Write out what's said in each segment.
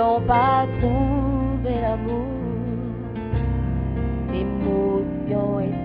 Ils n'ont pas trouvé l'amour. Émotion et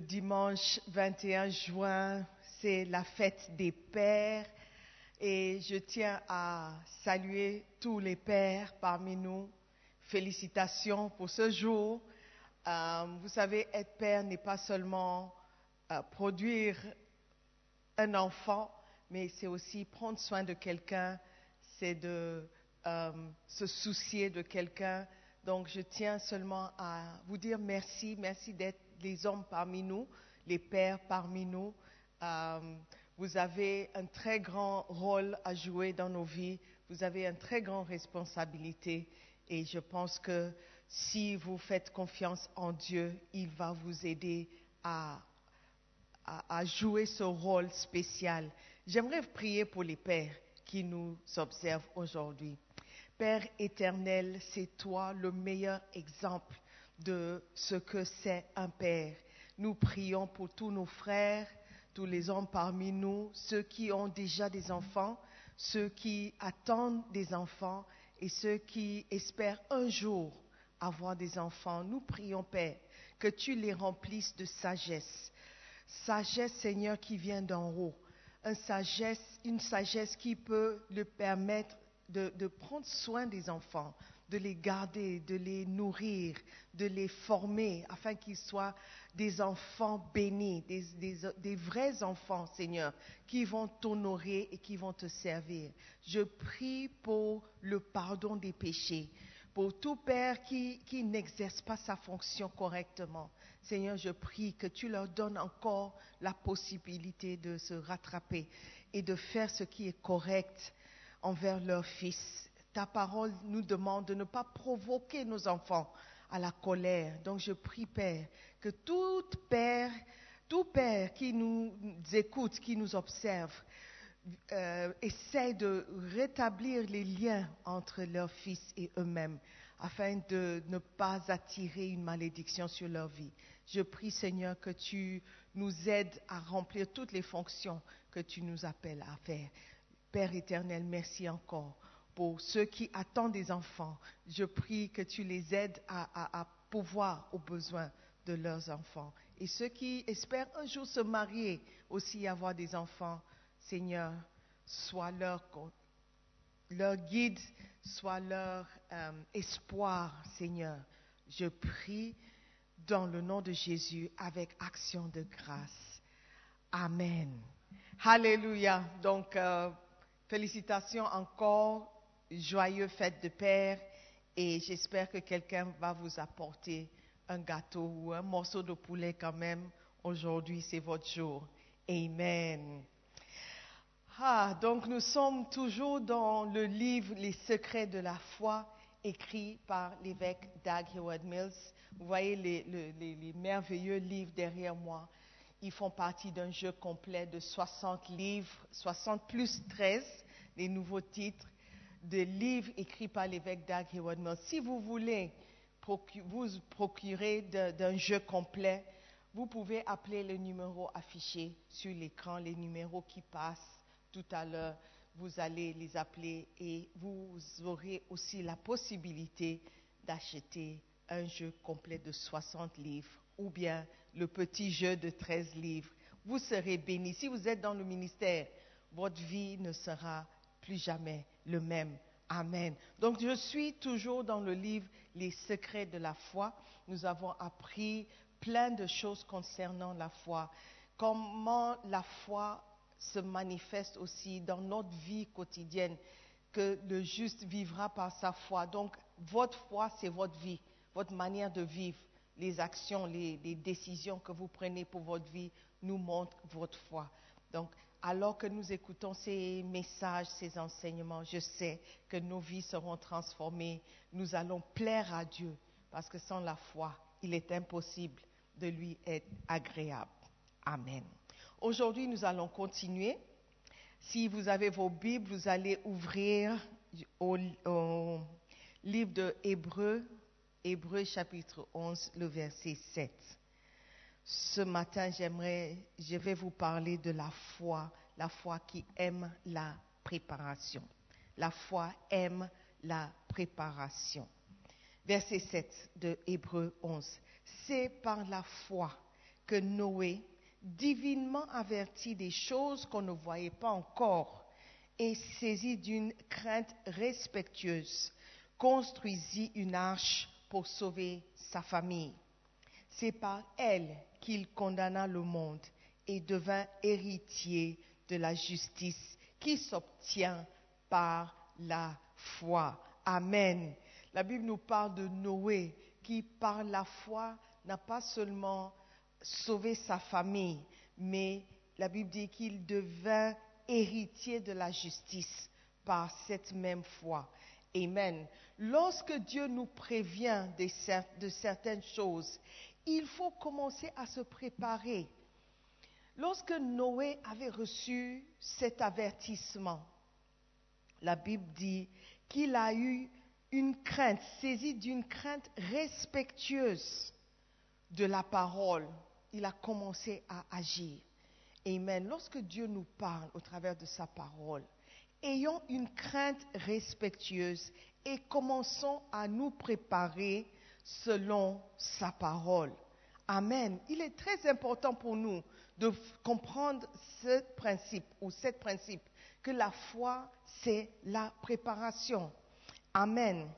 Dimanche 21 juin, c'est la fête des pères. Et je tiens à saluer tous les pères parmi nous. Félicitations pour ce jour. Euh, vous savez, être père n'est pas seulement euh, produire un enfant, mais c'est aussi prendre soin de quelqu'un, c'est de euh, se soucier de quelqu'un. Donc je tiens seulement à vous dire merci, merci d'être les hommes parmi nous, les pères parmi nous. Euh, vous avez un très grand rôle à jouer dans nos vies, vous avez une très grande responsabilité et je pense que si vous faites confiance en Dieu, il va vous aider à, jouer ce rôle spécial. J'aimerais prier pour les pères qui nous observent aujourd'hui. Père éternel, c'est toi le meilleur exemple de ce que c'est un père. Nous prions pour tous nos frères, tous les hommes parmi nous, ceux qui ont déjà des enfants, ceux qui attendent des enfants et ceux qui espèrent un jour avoir des enfants. Nous prions, Père, que tu les remplisses de sagesse. Sagesse, Seigneur, qui vient d'en haut. Une sagesse, une sagesse qui peut le permettre de, de, prendre soin des enfants, de les garder, de les nourrir, de les former afin qu'ils soient des enfants bénis, des, vrais enfants, Seigneur, qui vont t'honorer et qui vont te servir. Je prie pour le pardon des péchés, pour tout père qui, qui n'exerce pas sa fonction correctement. Seigneur, je prie que tu leur donnes encore la possibilité de se rattraper et de faire ce qui est correct envers leur fils. Ta parole nous demande de ne pas provoquer nos enfants à la colère. Donc je prie, Père, que tout père, tout père qui nous écoute, qui nous observe, euh, essaie de rétablir les liens entre leurs fils et eux-mêmes afin de ne pas attirer une malédiction sur leur vie. Je prie, Seigneur, que tu nous aides à remplir toutes les fonctions que tu nous appelles à faire. Père éternel, merci encore pour ceux qui attendent des enfants. Je prie que tu les aides à, pouvoir aux besoins de leurs enfants. Et ceux qui espèrent un jour se marier, aussi avoir des enfants, Seigneur, sois leur, leur guide, sois leur euh, espoir, Seigneur. Je prie dans le nom de Jésus avec action de grâce. Amen. Alléluia. Donc, euh, félicitations encore, joyeux fête de Père, et j'espère que quelqu'un va vous apporter un gâteau ou un morceau de poulet quand même. Aujourd'hui, c'est votre jour. Amen. Ah, donc nous sommes toujours dans le livre Les secrets de la foi, écrit par l'évêque Doug Howard Mills. Vous voyez les, les, merveilleux livres derrière moi. Ils font partie d'un jeu complet de 60 livres, 60 plus 13, les nouveaux titres de livres écrits par l'évêque Doug Howard Mills. Si vous voulez vous procurer d'un jeu complet, vous pouvez appeler le numéro affiché sur l'écran, les numéros qui passent tout à l'heure. Vous allez les appeler et vous aurez aussi la possibilité d'acheter un jeu complet de 60 livres ou bien le petit jeu de 13 livres. Vous serez bénis. Si vous êtes dans le ministère, votre vie ne sera plus jamais le même. Amen. Donc je suis toujours dans le livre Les secrets de la foi. Nous avons appris plein de choses concernant la foi. Comment la foi se manifeste aussi dans notre vie quotidienne, que le juste vivra par sa foi. Donc votre foi, c'est votre vie, votre manière de vivre. Les actions, les, les, décisions que vous prenez pour votre vie nous montrent votre foi. Donc, alors que nous écoutons ces messages, ces enseignements, je sais que nos vies seront transformées. Nous allons plaire à Dieu parce que sans la foi, il est impossible de lui être agréable. Amen. Aujourd'hui, nous allons continuer. Si vous avez vos Bibles, vous allez ouvrir au, livre de Hébreu, Hébreu chapitre 11, le verset 7. Ce matin, j'aimerais, je vais vous parler de la foi, la foi qui aime la préparation. La foi aime la préparation. Verset 7 de Hébreu 11. C'est par la foi que Noé, divinement averti des choses qu'on ne voyait pas encore, et saisi d'une crainte respectueuse, construisit une arche pour sauver sa famille. C'est par elle qu'il condamna le monde et devint héritier de la justice qui s'obtient par la foi. Amen. La Bible nous parle de Noé qui, par la foi, n'a pas seulement sauvé sa famille, mais la Bible dit qu'il devint héritier de la justice par cette même foi. Amen. Lorsque Dieu nous prévient de, de certaines choses, il faut commencer à se préparer. Lorsque Noé avait reçu cet avertissement, la Bible dit qu'il a eu une crainte, saisi d'une crainte respectueuse de la parole. Il a commencé à agir. Amen. Lorsque Dieu nous parle au travers de sa parole, ayons une crainte respectueuse et commençons à nous préparer selon sa parole. Amen. Il est très important pour nous de comprendre ce principe ou cet principe que la foi, c'est la préparation. Amen.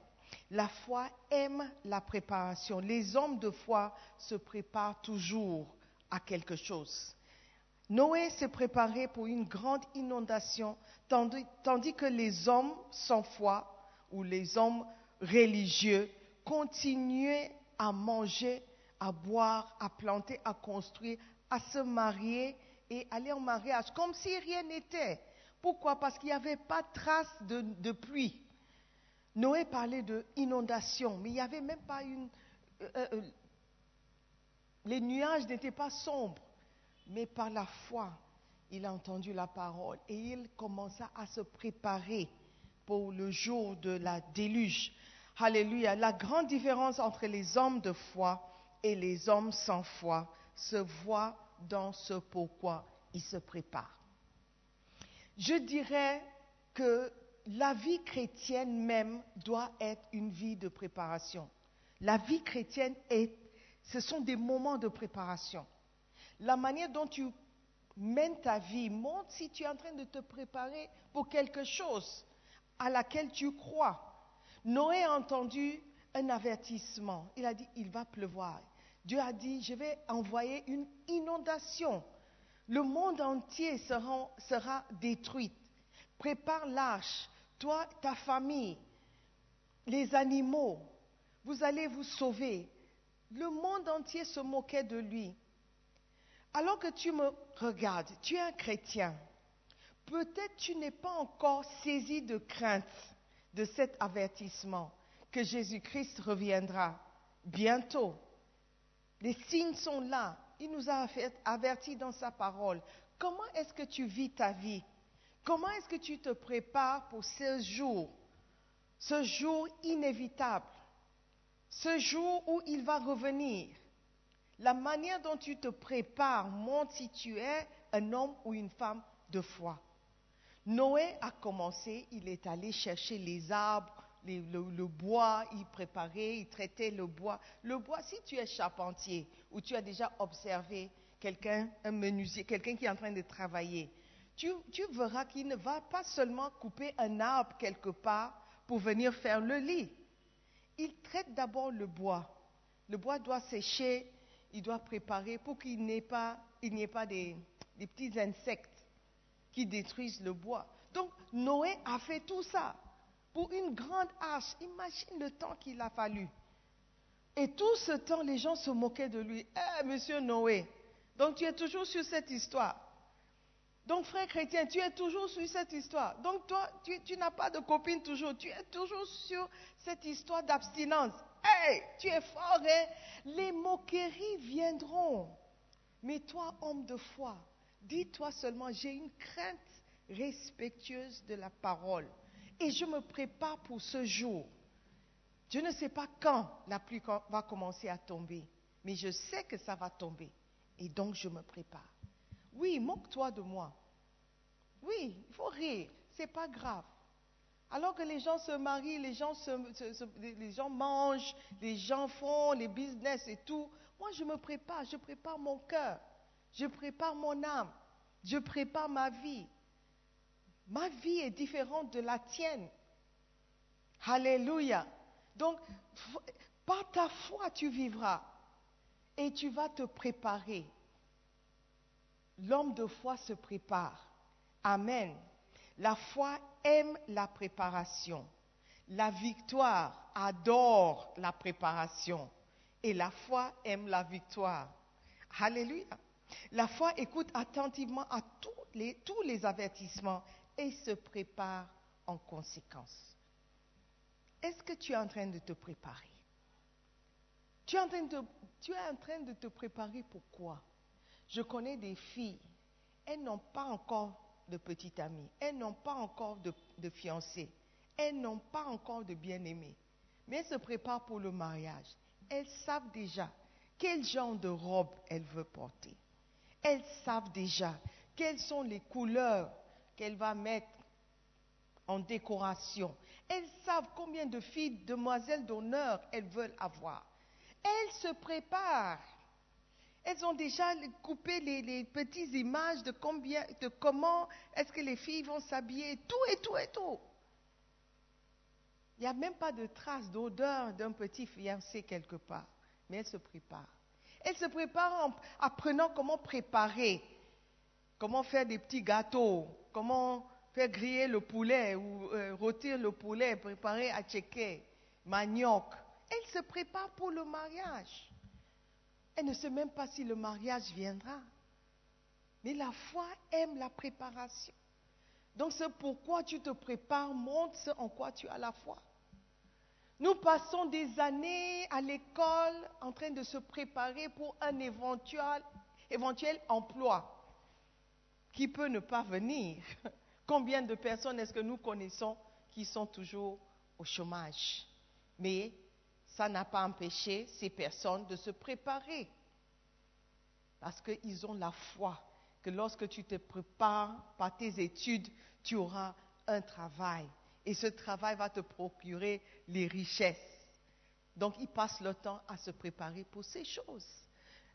La foi aime la préparation. Les hommes de foi se préparent toujours à quelque chose. Noé s'est préparé pour une grande inondation, tandis que les hommes sans foi ou les hommes religieux continuaient à manger, à boire, à planter, à construire, à se marier et aller en mariage, comme si rien n'était. Pourquoi? Parce qu'il n'y avait pas trace de, de pluie. Noé parlait de inondation, mais il n'y avait même pas une... euh, euh, les nuages n'étaient pas sombres, mais par la foi, il a entendu la parole et il commença à se préparer pour le jour de la déluge. Alléluia. La grande différence entre les hommes de foi et les hommes sans foi se voit dans ce pourquoi ils se préparent. Je dirais que la vie chrétienne même doit être une vie de préparation. La vie chrétienne est, ce sont des moments de préparation. La manière dont tu mènes ta vie montre si tu es en train de te préparer pour quelque chose à laquelle tu crois. Noé a entendu un avertissement. Il a dit, il va pleuvoir. Dieu a dit, je vais envoyer une inondation. Le monde entier sera, sera détruit. Prépare l'arche. Toi, ta famille, les animaux, vous allez vous sauver. Le monde entier se moquait de lui. Alors que tu me regardes, tu es un chrétien. Peut-être tu n'es pas encore saisi de crainte de cet avertissement que Jésus-Christ reviendra bientôt. Les signes sont là. Il nous a avertis dans sa parole. Comment est-ce que tu vis ta vie? Comment est-ce que tu te prépares pour ce jour? Ce jour inévitable. Ce jour où il va revenir. La manière dont tu te prépares montre si tu es un homme ou une femme de foi. Noé a commencé, il est allé chercher les arbres, le, bois, il préparait, il traitait le bois. Le bois, si tu es charpentier ou tu as déjà observé quelqu'un, un menuisier, quelqu'un qui est en train de travailler, tu, verras qu'il ne va pas seulement couper un arbre quelque part pour venir faire le lit. Il traite d'abord le bois. Le bois doit sécher, il doit préparer pour qu'il n'y ait pas, il des petits insectes qui détruisent le bois. Donc Noé a fait tout ça pour une grande arche. Imagine le temps qu'il a fallu. Et tout ce temps, les gens se moquaient de lui. Eh, monsieur Noé, donc tu es toujours sur cette histoire. Donc, frère chrétien, tu es toujours sur cette histoire. Donc, toi, tu, n'as pas de copine toujours. Tu es toujours sur cette histoire d'abstinence. Hey, tu es fort, hein? Les moqueries viendront. Mais toi, homme de foi, dis-toi seulement, j'ai une crainte respectueuse de la parole. Et je me prépare pour ce jour. Je ne sais pas quand la pluie va commencer à tomber, mais je sais que ça va tomber. Et donc, je me prépare. Oui, moque-toi de moi. Oui, il faut rire, c'est pas grave. Alors que les gens se marient, les gens, les gens mangent, les gens font les business et tout. Moi, je me prépare, je prépare mon cœur, je prépare mon âme, je prépare ma vie. Ma vie est différente de la tienne. Alléluia. Donc, par ta foi, tu vivras et tu vas te préparer. L'homme de foi se prépare. Amen. La foi aime la préparation. La victoire adore la préparation. Et la foi aime la victoire. Alléluia. La foi écoute attentivement à tous les, avertissements et se prépare en conséquence. Est-ce que tu es en train de te préparer? Tu es, en train de, te préparer pour quoi? Je connais des filles, elles n'ont pas encore de petite amie, elles n'ont pas encore de, de fiancé, elles n'ont pas encore de bien-aimé, mais elles se préparent pour le mariage. Elles savent déjà quel genre de robe elles veulent porter. Elles savent déjà quelles sont les couleurs qu'elle va mettre en décoration. Elles savent combien de filles, demoiselles d'honneur elles veulent avoir. Elles se préparent. Elles ont déjà coupé les, petites images de, combien, de comment est-ce que les filles vont s'habiller, tout et tout et tout. Il n'y a même pas de trace d'odeur d'un petit fiancé quelque part, mais elles se préparent. Elles se préparent en apprenant comment préparer, comment faire des petits gâteaux, comment faire griller le poulet ou euh, rôtir le poulet, préparer à checker, manioc. Elles se préparent pour le mariage. Elles ne savent même pas si le mariage viendra. Mais la foi aime la préparation. Donc c'est pourquoi tu te prépares, montre ce en quoi tu as la foi. Nous passons des années à l'école en train de se préparer pour un éventuel, emploi qui peut ne pas venir. Combien de personnes est-ce que nous connaissons qui sont toujours au chômage? Mais ça n'a pas empêché ces personnes de se préparer. Parce qu'ils ont la foi que lorsque tu te prépares par tes études, tu auras un travail. Et ce travail va te procurer les richesses. Donc ils passent le temps à se préparer pour ces choses.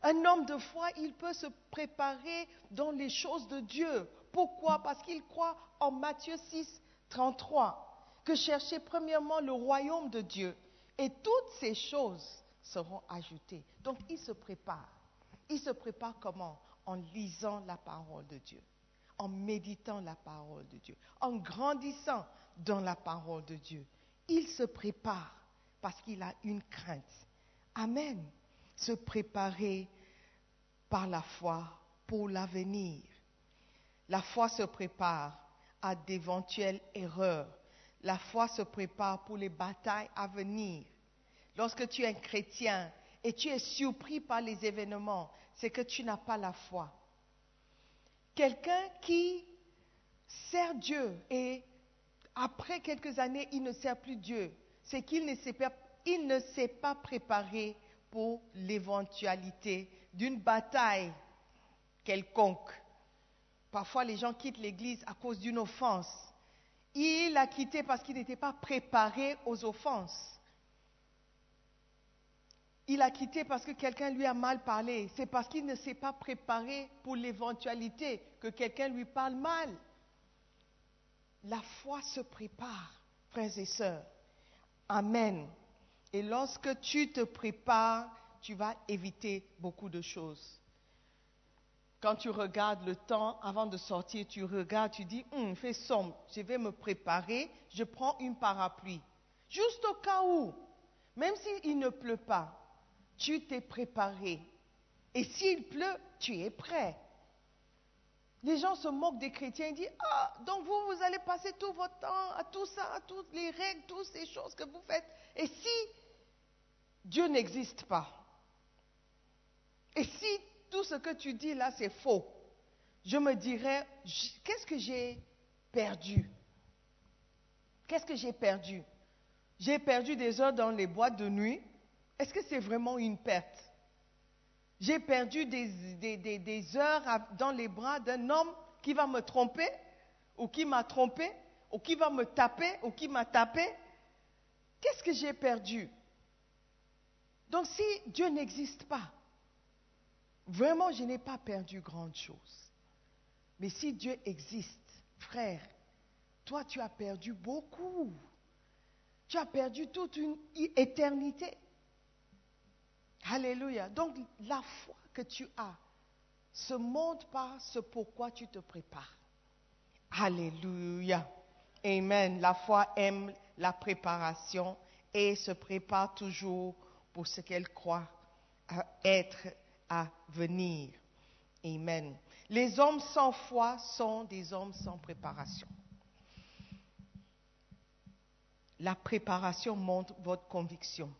Un homme de foi, il peut se préparer dans les choses de Dieu. Pourquoi? Parce qu'il croit en Matthieu 6, 33, que cherchez premièrement le royaume de Dieu et toutes ces choses seront ajoutées. Donc il se prépare. Il se prépare comment? En lisant la parole de Dieu, en méditant la parole de Dieu, en grandissant dans la parole de Dieu. Il se prépare parce qu'il a une crainte. Amen. Se préparer par la foi pour l'avenir. La foi se prépare à d'éventuelles erreurs. La foi se prépare pour les batailles à venir. Lorsque tu es un chrétien et tu es surpris par les événements, c'est que tu n'as pas la foi. Quelqu'un qui sert Dieu et après quelques années, il ne sert plus Dieu, c'est qu'il ne s'est pas, préparé pour l'éventualité d'une bataille quelconque. Parfois, les gens quittent l'Église à cause d'une offense. Il a quitté parce qu'il n'était pas préparé aux offenses. Il a quitté parce que quelqu'un lui a mal parlé. C'est parce qu'il ne s'est pas préparé pour l'éventualité que quelqu'un lui parle mal. La foi se prépare, frères et sœurs. Amen. Et lorsque tu te prépares, tu vas éviter beaucoup de choses. Quand tu regardes le temps avant de sortir, tu regardes, tu dis, hum, fait sombre, je vais me préparer, je prends une parapluie. Juste au cas où, même s'il ne pleut pas, tu t'es préparé. Et s'il pleut, tu es prêt. Les gens se moquent des chrétiens et disent, ah, donc vous, vous allez passer tout votre temps à tout ça, à toutes les règles, toutes ces choses que vous faites. Et si Dieu n'existe pas Et si tout ce que tu dis là, c'est faux Je me dirais, qu'est-ce que j'ai perdu? Qu'est-ce que j'ai perdu? J'ai perdu des heures dans les boîtes de nuit. Est-ce que c'est vraiment une perte? J'ai perdu des, heures dans les bras d'un homme qui va me tromper ou qui m'a trompé ou qui va me taper, ou qui m'a tapé, qu'est-ce que j'ai perdu? Donc si Dieu n'existe pas, vraiment, je n'ai pas perdu grande chose. Mais si Dieu existe, frère, toi, tu as perdu beaucoup. Tu as perdu toute une éternité. Alléluia. Donc, la foi que tu as se montre par ce pourquoi tu te prépares. Alléluia. Amen. La foi aime la préparation et se prépare toujours pour ce qu'elle croit être à venir. Amen. Les hommes sans foi sont des hommes sans préparation. La préparation montre votre conviction.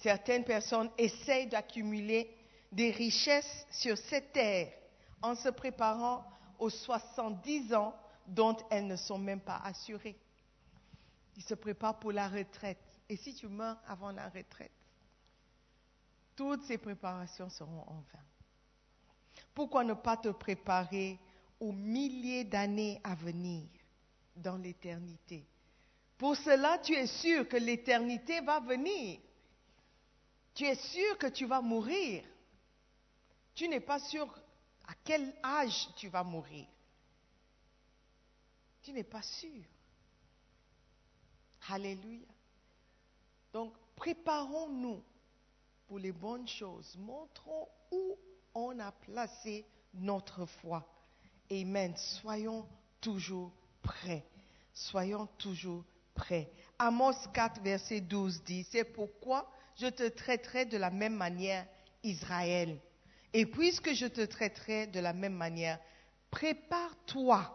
Certaines personnes essayent d'accumuler des richesses sur cette terre en se préparant aux 70 ans dont elles ne sont même pas assurées. Ils se préparent pour la retraite. Et si tu meurs avant la retraite, toutes ces préparations seront en vain. Pourquoi ne pas te préparer aux milliers d'années à venir dans l'éternité? Pour cela, tu es sûr que l'éternité va venir. Tu es sûr que tu vas mourir. Tu n'es pas sûr à quel âge tu vas mourir. Tu n'es pas sûr. Alléluia. Donc, préparons-nous pour les bonnes choses. Montrons où on a placé notre foi. Amen. Soyons toujours prêts. Soyons toujours prêts. Amos 4, verset 12 dit, c'est pourquoi je te traiterai de la même manière, Israël. Et puisque je te traiterai de la même manière, prépare-toi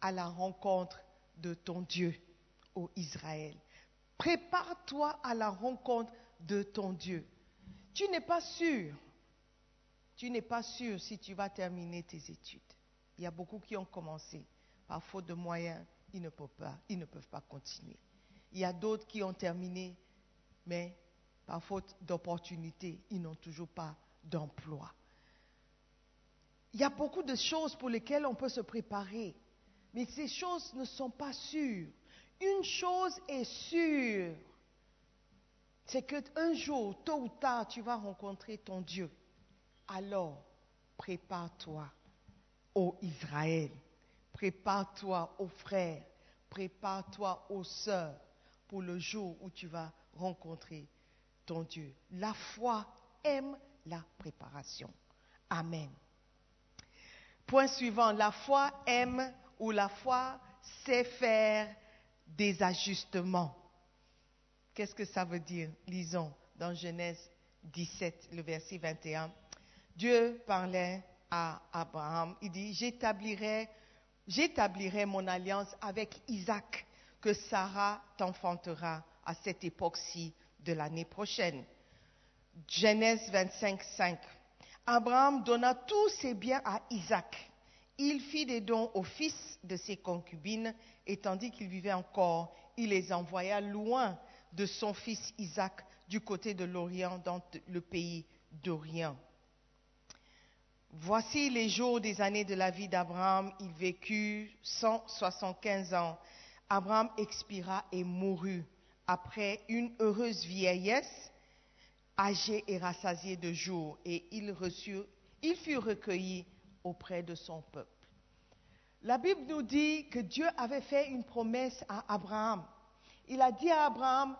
à la rencontre de ton Dieu, ô Israël. Prépare-toi à la rencontre de ton Dieu. Tu n'es pas sûr. Tu n'es pas sûr si tu vas terminer tes études. Il y a beaucoup qui ont commencé. Par faute de moyens, ils ne peuvent pas, ils ne peuvent pas continuer. Il y a d'autres qui ont terminé, mais par faute d'opportunité, ils n'ont toujours pas d'emploi. Il y a beaucoup de choses pour lesquelles on peut se préparer, mais ces choses ne sont pas sûres. Une chose est sûre, c'est qu'un jour, tôt ou tard, tu vas rencontrer ton Dieu. Alors, prépare-toi, ô Israël. Prépare-toi, ô frères. Prépare-toi, ô sœurs, pour le jour où tu vas rencontrer ton Dieu. La foi aime la préparation. Amen. Point suivant, la foi aime ou la foi sait faire des ajustements. Qu'est-ce que ça veut dire? Lisons dans Genèse 17, le verset 21. Dieu parlait à Abraham, il dit, j'établirai, j'établirai mon alliance avec Isaac, que Sarah t'enfantera à cette époque-ci de l'année prochaine. Genèse 25, 5. Abraham donna tous ses biens à Isaac. Il fit des dons aux fils de ses concubines, et tandis qu'il vivait encore, il les envoya loin de son fils Isaac du côté de l'Orient, dans le pays d'Orient. Voici les jours des années de la vie d'Abraham. Il vécut 175 ans. Abraham expira et mourut après une heureuse vieillesse âgé et rassasié de jour, et il fut recueilli auprès de son peuple. La Bible nous dit que Dieu avait fait une promesse à Abraham. Il a dit à Abraham,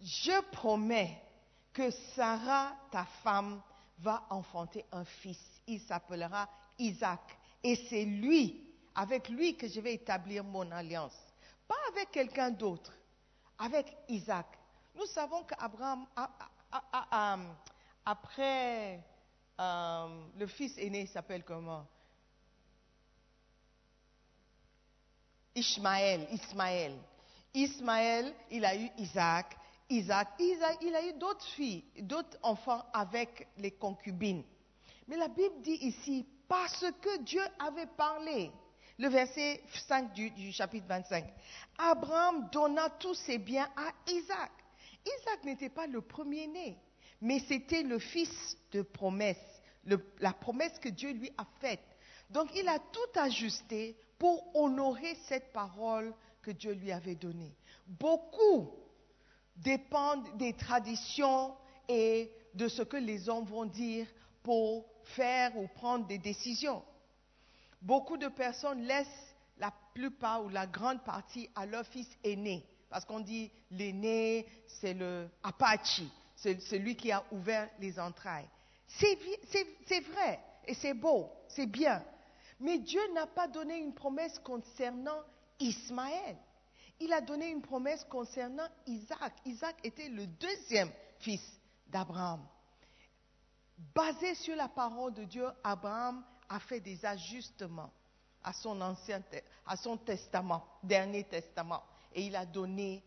je promets que Sarah, ta femme, va enfanter un fils. Il s'appellera Isaac. Et c'est lui, avec lui que je vais établir mon alliance. Pas avec quelqu'un d'autre, avec Isaac. Nous savons qu'Abraham après, euh, le fils aîné s'appelle comment? Ishmaël, Ismaël. Ismaël, il a eu Isaac. Isaac, Isaac il a eu d'autres filles, d'autres enfants avec les concubines. Mais la Bible dit ici, parce que Dieu avait parlé, le verset 5 du, chapitre 25, Abraham donna tous ses biens à Isaac. Isaac n'était pas le premier-né, mais c'était le fils de promesse, la promesse que Dieu lui a faite. Donc il a tout ajusté pour honorer cette parole que Dieu lui avait donnée. Beaucoup dépendent des traditions et de ce que les hommes vont dire pour faire ou prendre des décisions. Beaucoup de personnes laissent la plupart ou la grande partie à leur fils aîné, parce qu'on dit l'aîné, c'est le Apache, c'est celui qui a ouvert les entrailles. C'est vrai et c'est beau, c'est bien. Mais Dieu n'a pas donné une promesse concernant Ismaël. Il a donné une promesse concernant Isaac. Isaac était le deuxième fils d'Abraham. Basé sur la parole de Dieu, Abraham a fait des ajustements à son ancien, à son testament, dernier testament, et il a donné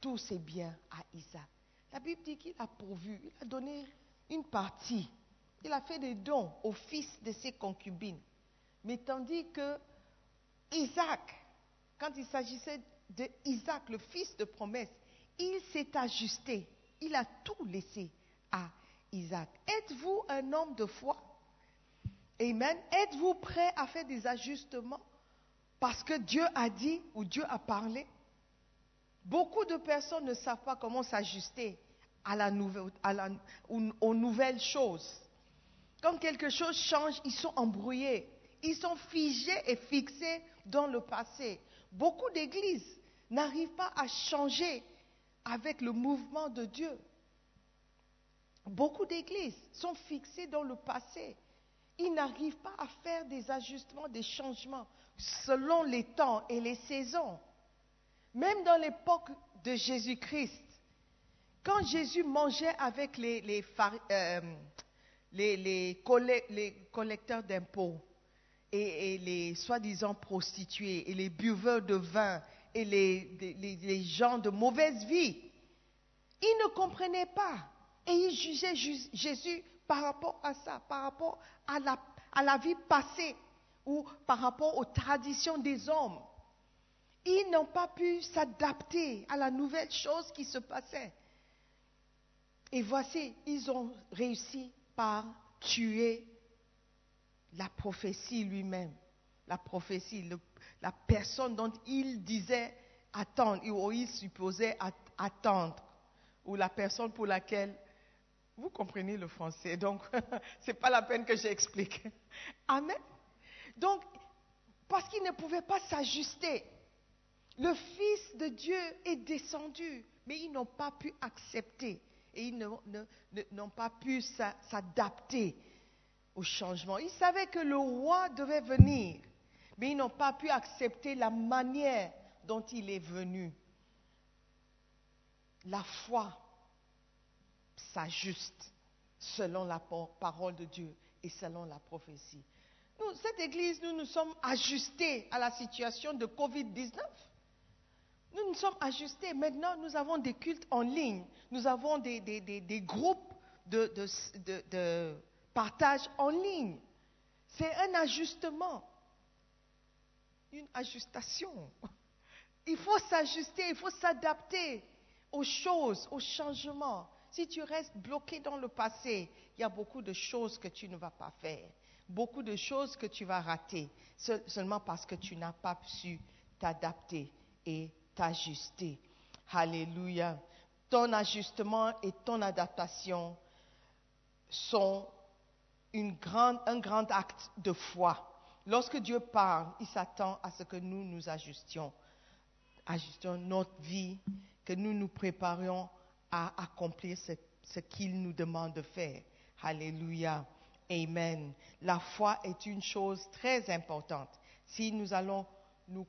tous ses biens à Isaac. La Bible dit qu'il a pourvu, il a donné une partie, il a fait des dons aux fils de ses concubines. Mais tandis que Isaac, quand il s'agissait de Isaac, le fils de promesse, il s'est ajusté, il a tout laissé à Isaac. Êtes-vous un homme de foi? Amen. Êtes-vous prêt à faire des ajustements parce que Dieu a dit ou Dieu a parlé? Beaucoup de personnes ne savent pas comment s'ajuster aux nouvelles choses. Quand quelque chose change, ils sont embrouillés. Ils sont figés et fixés dans le passé. Beaucoup d'églises n'arrivent pas à changer avec le mouvement de Dieu. Beaucoup d'églises sont fixées dans le passé. Ils n'arrivent pas à faire des ajustements, des changements selon les temps et les saisons. Même dans l'époque de Jésus-Christ, quand Jésus mangeait avec les, euh, collecteurs d'impôts et, et les soi-disant prostituées et les buveurs de vin et les, gens de mauvaise vie, ils ne comprenaient pas. Et ils jugeaient Ju- Jésus par rapport à ça, par rapport à la, vie passée ou par rapport aux traditions des hommes. Ils n'ont pas pu s'adapter à la nouvelle chose qui se passait. Et voici, ils ont réussi par tuer la prophétie lui-même. La prophétie, la personne dont il disait attendre, ou il supposait at- attendre, ou la personne pour laquelle vous comprenez le français, donc ce n'est pas la peine que j'explique. Amen. Donc, parce qu'ils ne pouvaient pas s'ajuster, le Fils de Dieu est descendu, mais ils n'ont pas pu accepter et ils n'ont pas pu s'a- s'adapter au changement. Ils savaient que le roi devait venir, mais ils n'ont pas pu accepter la manière dont il est venu. La foi s'ajuste selon la par- parole de Dieu et selon la prophétie. Nous, cette église, nous nous sommes ajustés à la situation de Covid-19. Nous nous sommes ajustés. Maintenant, nous avons des cultes en ligne. Nous avons des, groupes de- de partage en ligne. C'est un ajustement. Une ajustation. Il faut s'ajuster, il faut s'adapter aux choses, aux changements. Si tu restes bloqué dans le passé, il y a beaucoup de choses que tu ne vas pas faire, beaucoup de choses que tu vas rater, seul- seulement parce que tu n'as pas su t'adapter et t'ajuster. Alléluia. Ton ajustement et ton adaptation sont un grand acte de foi. Lorsque Dieu parle, il s'attend à ce que nous nous ajustions ajustions notre vie, que nous nous préparions à accomplir ce, qu'il nous demande de faire. Alléluia. Amen. La foi est une chose très importante. Si nous allons nous,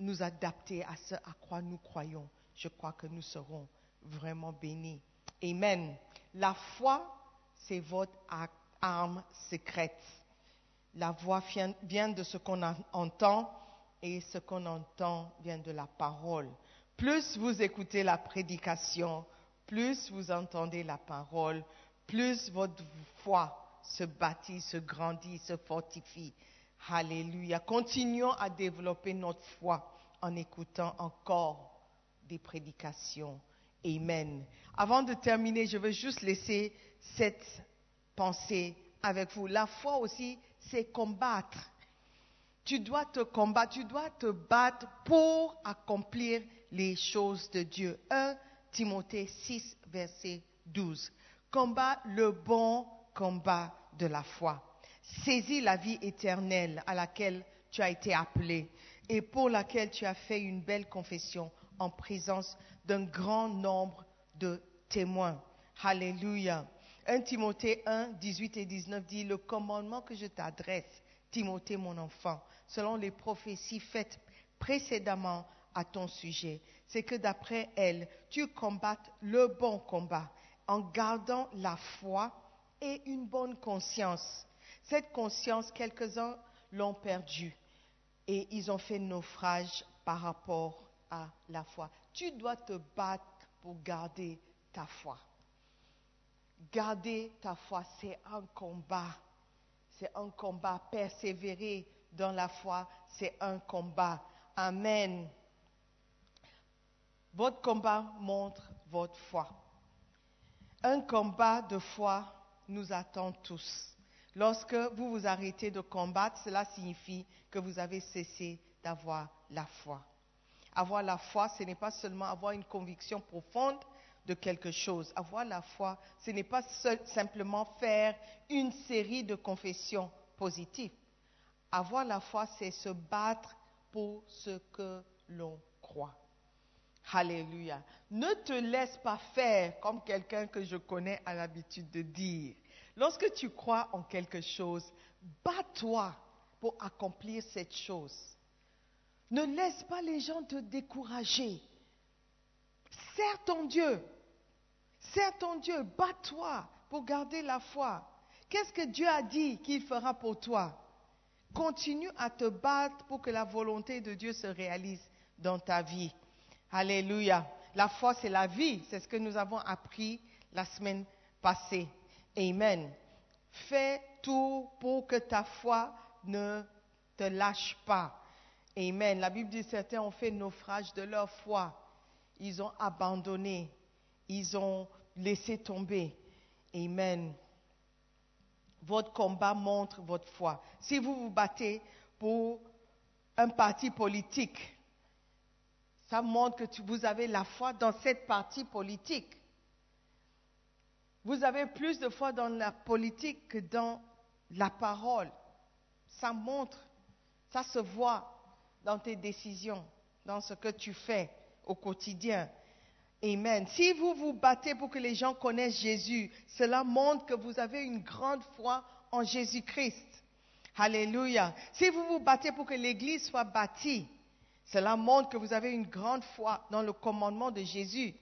nous adapter à ce à quoi nous croyons, je crois que nous serons vraiment bénis. Amen. La foi, c'est votre arme secrète. La voix vient, de ce qu'on en- entend et ce qu'on entend vient de la parole. Plus vous écoutez la prédication, plus vous entendez la parole, plus votre foi se bâtit, se grandit, se fortifie. Alléluia. Continuons à développer notre foi en écoutant encore des prédications. Amen. Avant de terminer, je veux juste laisser cette pensée avec vous. La foi aussi, c'est combattre. Tu dois te combattre, tu dois te battre pour accomplir les choses de Dieu. 1 Timothée 6, verset 12. Combat le bon combat de la foi. Saisis la vie éternelle à laquelle tu as été appelé et pour laquelle tu as fait une belle confession en présence d'un grand nombre de témoins. Alléluia. 1 Timothée 1, 18 et 19 dit, le commandement que je t'adresse, Timothée mon enfant, selon les prophéties faites précédemment à ton sujet, c'est que d'après elles, tu combattes le bon combat en gardant la foi et une bonne conscience. Cette conscience, quelques-uns l'ont perdue et ils ont fait naufrage par rapport à la foi. Tu dois te battre pour garder ta foi. Garder ta foi, c'est un combat. C'est un combat. Persévérer dans la foi, c'est un combat. Amen. Votre combat montre votre foi. Un combat de foi nous attend tous. Lorsque vous vous arrêtez de combattre, cela signifie que vous avez cessé d'avoir la foi. Avoir la foi, ce n'est pas seulement avoir une conviction profonde de quelque chose. Avoir la foi, ce n'est pas simplement faire une série de confessions positives. Avoir la foi, c'est se battre pour ce que l'on croit. Alléluia. Ne te laisse pas faire comme quelqu'un que je connais a l'habitude de dire. Lorsque tu crois en quelque chose, bats-toi pour accomplir cette chose. Ne laisse pas les gens te décourager. Sers ton Dieu. Sers ton Dieu. Bats-toi pour garder la foi. Qu'est-ce que Dieu a dit qu'il fera pour toi? Continue à te battre pour que la volonté de Dieu se réalise dans ta vie. Alléluia. La foi, c'est la vie. C'est ce que nous avons appris la semaine passée. Amen. Fais tout pour que ta foi ne te lâche pas. Amen. La Bible dit certains ont fait naufrage de leur foi. Ils ont abandonné. Ils ont laissé tomber. Amen. Votre combat montre votre foi. Si vous vous battez pour un parti politique, ça montre que vous avez la foi dans cette partie politique. Vous avez plus de foi dans la politique que dans la parole. Ça montre, ça se voit dans tes décisions, dans ce que tu fais au quotidien. Amen. Si vous vous battez pour que les gens connaissent Jésus, cela montre que vous avez une grande foi en Jésus-Christ. Alléluia. Si vous vous battez pour que l'Église soit bâtie, cela montre que vous avez une grande foi dans le commandement de Jésus,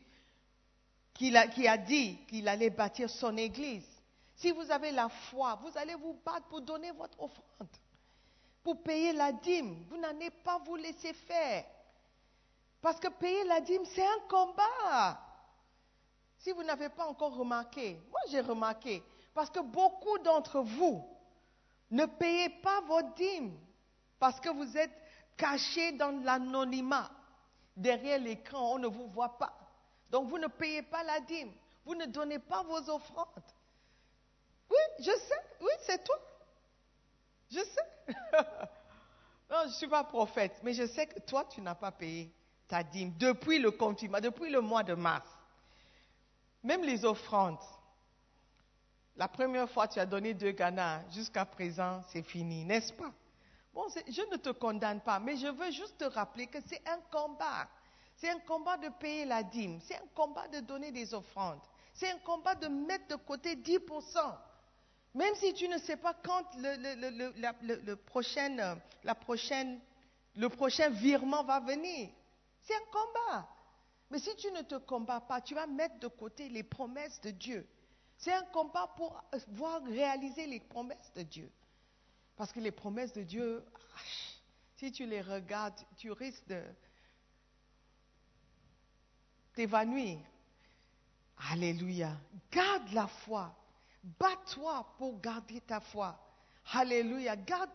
qui a, dit qu'il allait bâtir son Église. Si vous avez la foi, vous allez vous battre pour donner votre offrande, pour payer la dîme. Vous n'allez pas vous laisser faire. Parce que payer la dîme, c'est un combat. Si vous n'avez pas encore remarqué, moi j'ai remarqué, parce que beaucoup d'entre vous ne payez pas votre dîme, parce que vous êtes caché dans l'anonymat. Derrière l'écran, on ne vous voit pas. Donc vous ne payez pas la dîme. Vous ne donnez pas vos offrandes. Oui, je sais. Oui, c'est toi. Je sais. non, je ne suis pas prophète, mais je sais que toi, tu n'as pas payé ta dîme depuis le confinement, depuis le mois de mars. Même les offrandes. La première fois, tu as donné deux Ghana. Jusqu'à présent, c'est fini, n'est-ce pas? Bon, je ne te condamne pas, mais je veux juste te rappeler que c'est un combat. C'est un combat de payer la dîme. C'est un combat de donner des offrandes. C'est un combat de mettre de côté 10%. Même si tu ne sais pas quand le, prochaine, le prochain virement va venir. C'est un combat. Mais si tu ne te combats pas, tu vas mettre de côté les promesses de Dieu. C'est un combat pour voir réaliser les promesses de Dieu. Parce que les promesses de Dieu, si tu les regardes, tu risques de t'évanouir. Alléluia. Garde la foi. Bats-toi pour garder ta foi. Alléluia. Garde,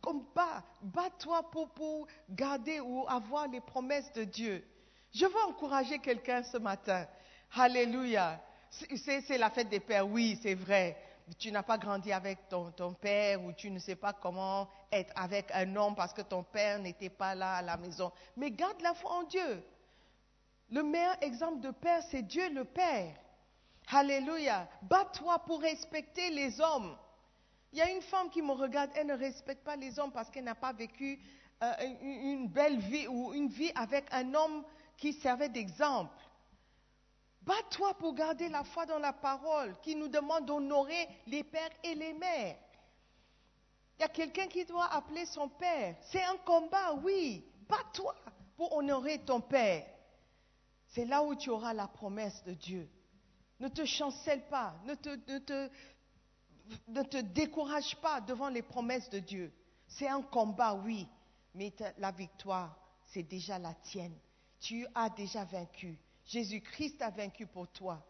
combat. Bats-toi pour, pour garder ou avoir les promesses de Dieu. Je veux encourager quelqu'un ce matin. Alléluia. C'est la fête des pères, oui, c'est vrai. Tu n'as pas grandi avec ton, père ou tu ne sais pas comment être avec un homme parce que ton père n'était pas là à la maison. Mais garde la foi en Dieu. Le meilleur exemple de père, c'est Dieu le Père. Alléluia. Bats-toi pour respecter les hommes. Il y a une femme qui me regarde, elle ne respecte pas les hommes parce qu'elle n'a pas vécu euh, une belle vie ou une vie avec un homme qui servait d'exemple. Bats-toi pour garder la foi dans la parole qui nous demande d'honorer les pères et les mères. Il y a quelqu'un qui doit appeler son père. C'est un combat, oui. Bats-toi pour honorer ton père. C'est là où tu auras la promesse de Dieu. Ne te chancelle pas, ne te, ne te- décourage pas devant les promesses de Dieu. C'est un combat, oui, mais la victoire, c'est déjà la tienne. Tu as déjà vaincu. Jésus-Christ a vaincu pour toi.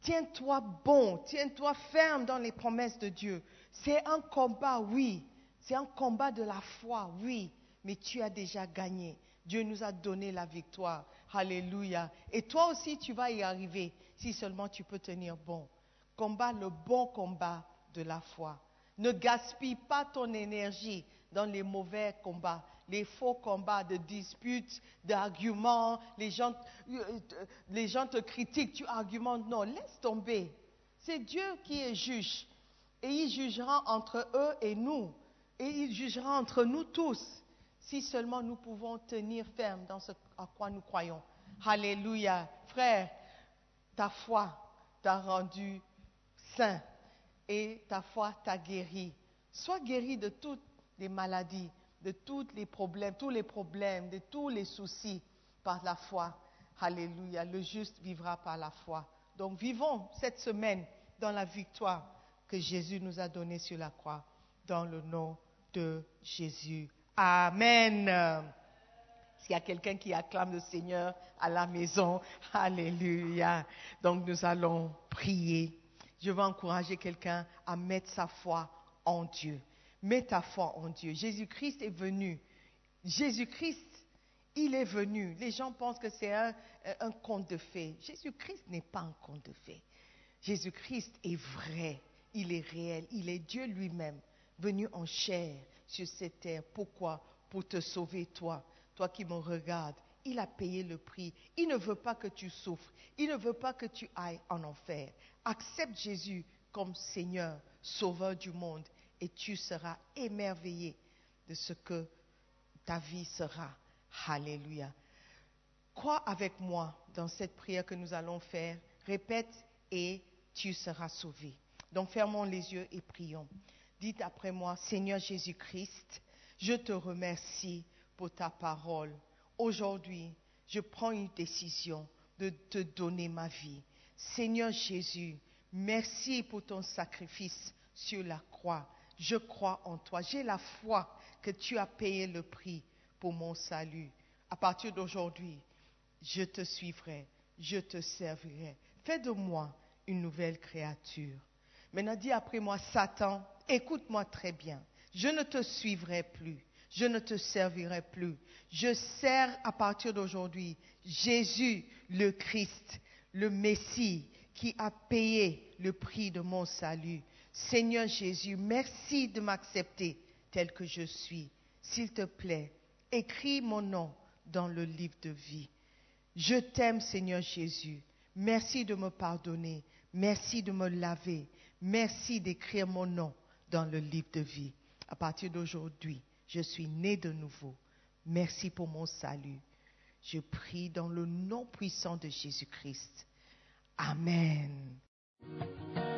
Tiens-toi bon, tiens-toi ferme dans les promesses de Dieu. C'est un combat, oui. C'est un combat de la foi, oui. Mais tu as déjà gagné. Dieu nous a donné la victoire. Alléluia. Et toi aussi, tu vas y arriver si seulement tu peux tenir bon. Combat le bon combat de la foi. Ne gaspille pas ton énergie dans les mauvais combats, les faux combats de disputes, d'arguments. Les gens, euh, les gens te critiquent, tu argumentes. Non, laisse tomber. C'est Dieu qui est juge. Et il jugera entre eux et nous. Et il jugera entre nous tous. Si seulement nous pouvons tenir ferme dans ce à quoi nous croyons. Alléluia. Frère, ta foi t'a rendu saint et ta foi t'a guéri. Sois guéri de toutes les maladies, de tous les problèmes, tous les problèmes, de tous les soucis par la foi. Alléluia. Le juste vivra par la foi. Donc vivons cette semaine dans la victoire que Jésus nous a donnée sur la croix, dans le nom de Jésus. Amen. S'il y a quelqu'un qui acclame le Seigneur à la maison, Alléluia. Donc nous allons prier. Je veux encourager quelqu'un à mettre sa foi en Dieu. Mets ta foi en Dieu. Jésus-Christ est venu. Jésus-Christ, il est venu. Les gens pensent que c'est un, un conte de fées. Jésus-Christ n'est pas un conte de fées. Jésus-Christ est vrai. Il est réel. Il est Dieu lui-même, venu en chair sur cette terre. Pourquoi? Pour te sauver, toi. Toi qui me regardes. Il a payé le prix. Il ne veut pas que tu souffres. Il ne veut pas que tu ailles en enfer. Accepte Jésus comme Seigneur, Sauveur du monde, et tu seras émerveillé de ce que ta vie sera. Alléluia. Crois avec moi dans cette prière que nous allons faire. Répète et tu seras sauvé. Donc fermons les yeux et prions. Dites après moi, Seigneur Jésus-Christ, je te remercie pour ta parole. Aujourd'hui, je prends une décision de te donner ma vie. Seigneur Jésus, merci pour ton sacrifice sur la croix. Je crois en toi. J'ai la foi que tu as payé le prix pour mon salut. À partir d'aujourd'hui, je te suivrai, je te servirai. Fais de moi une nouvelle créature. Maintenant, dis après moi, Satan, écoute-moi très bien. Je ne te suivrai plus. Je ne te servirai plus. Je sers à partir d'aujourd'hui Jésus le Christ, le Messie, qui a payé le prix de mon salut. Seigneur Jésus, merci de m'accepter tel que je suis. S'il te plaît, écris mon nom dans le livre de vie. Je t'aime, Seigneur Jésus. Merci de me pardonner. Merci de me laver. Merci d'écrire mon nom dans le livre de vie. À partir d'aujourd'hui, je suis né de nouveau. Merci pour mon salut. Je prie dans le nom puissant de Jésus-Christ. Amen.